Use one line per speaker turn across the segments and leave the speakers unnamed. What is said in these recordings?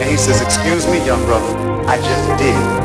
And he
says, excuse me, young brother, I just did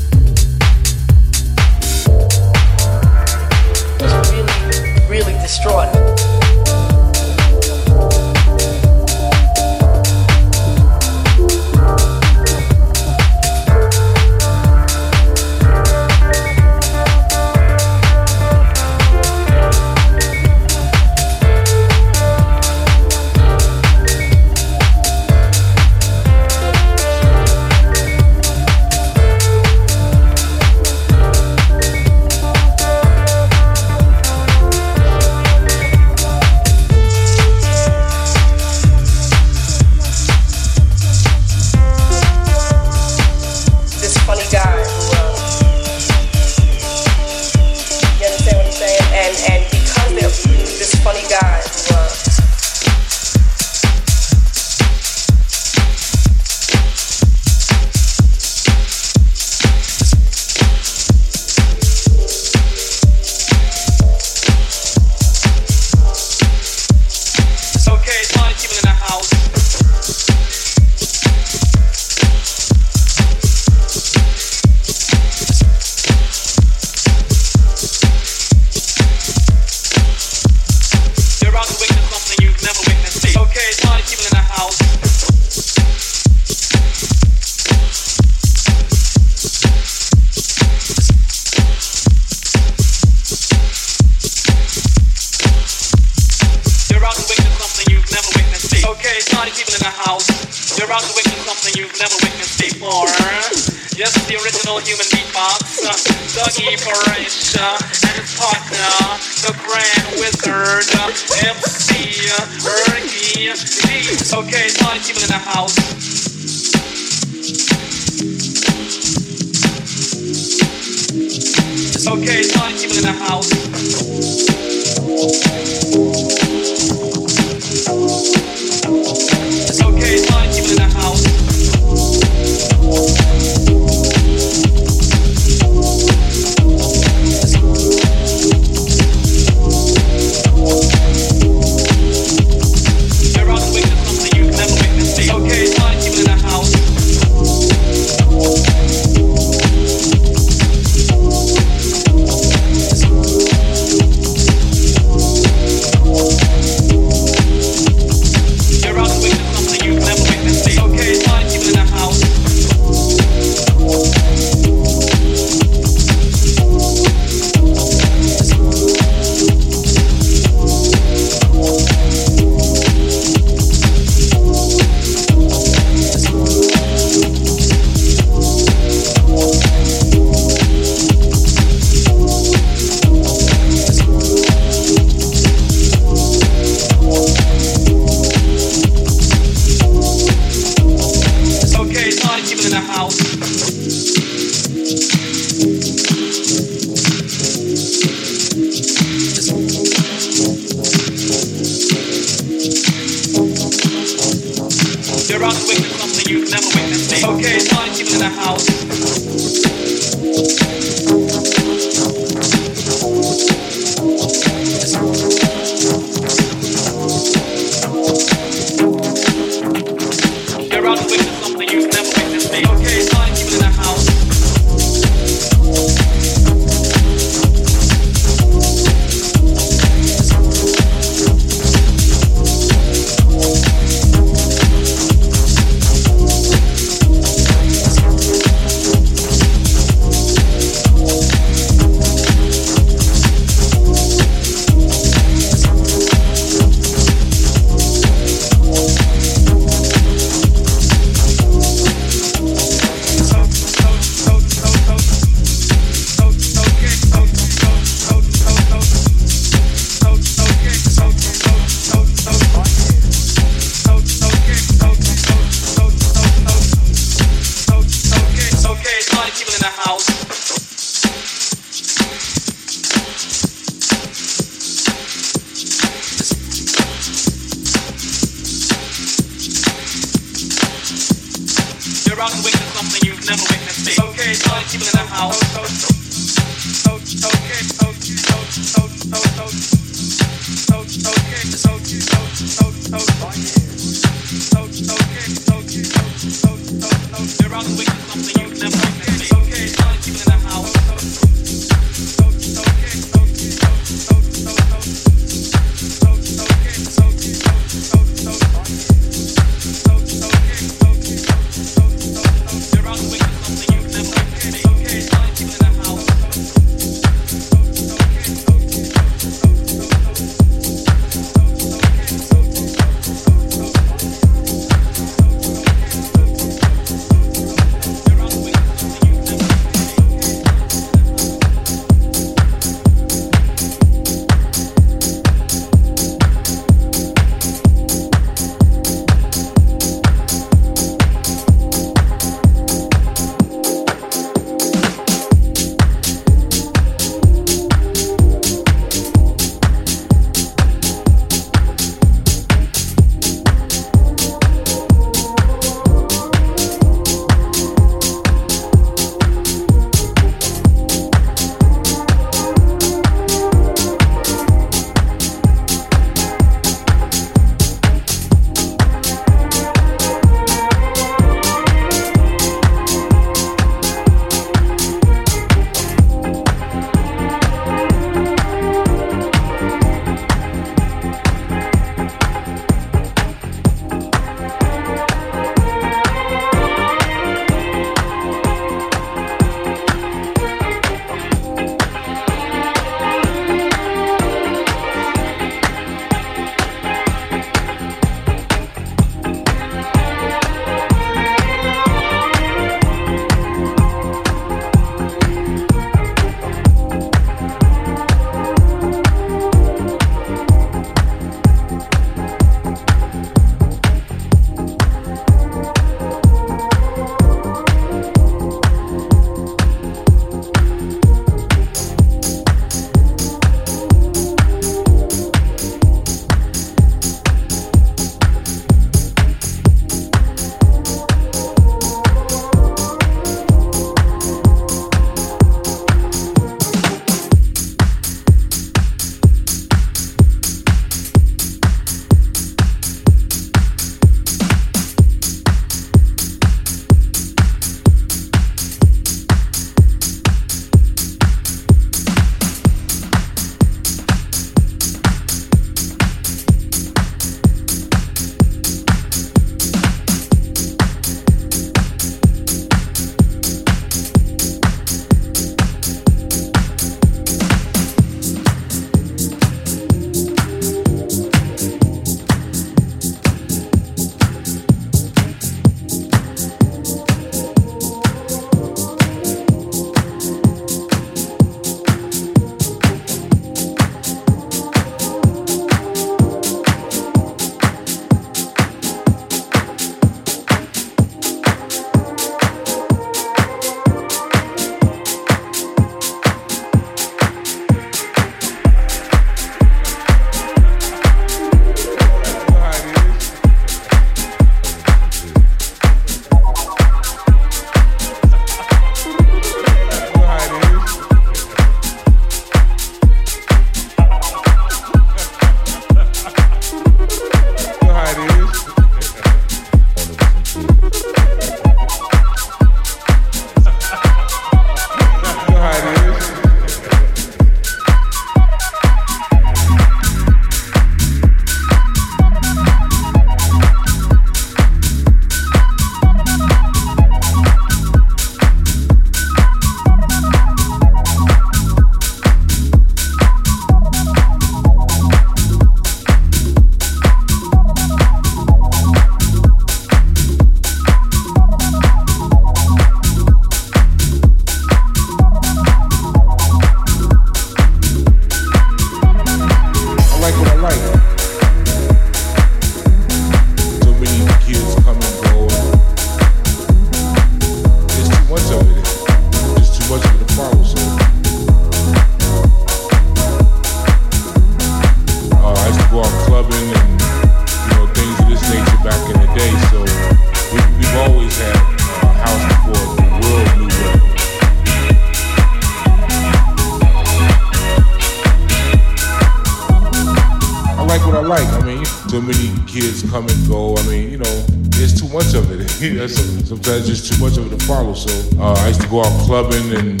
Sometimes just too much of it to follow. So uh, I used to
go out clubbing and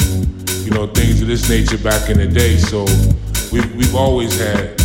you know things of this nature back in the day. So we've we've always had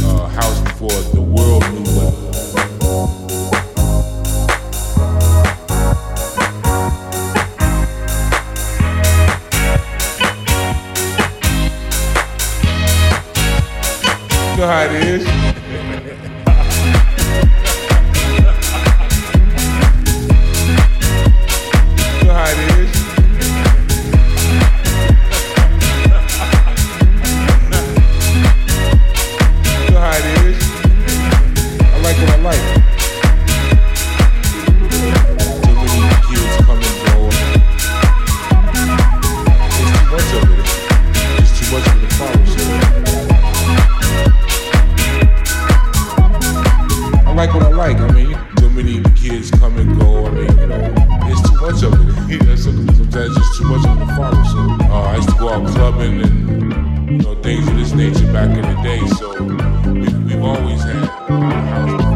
much of it here. Sometimes just too much of the to follow. So uh, I used to go out clubbing and you know things of this nature back in the day. So we, have always had. Uh,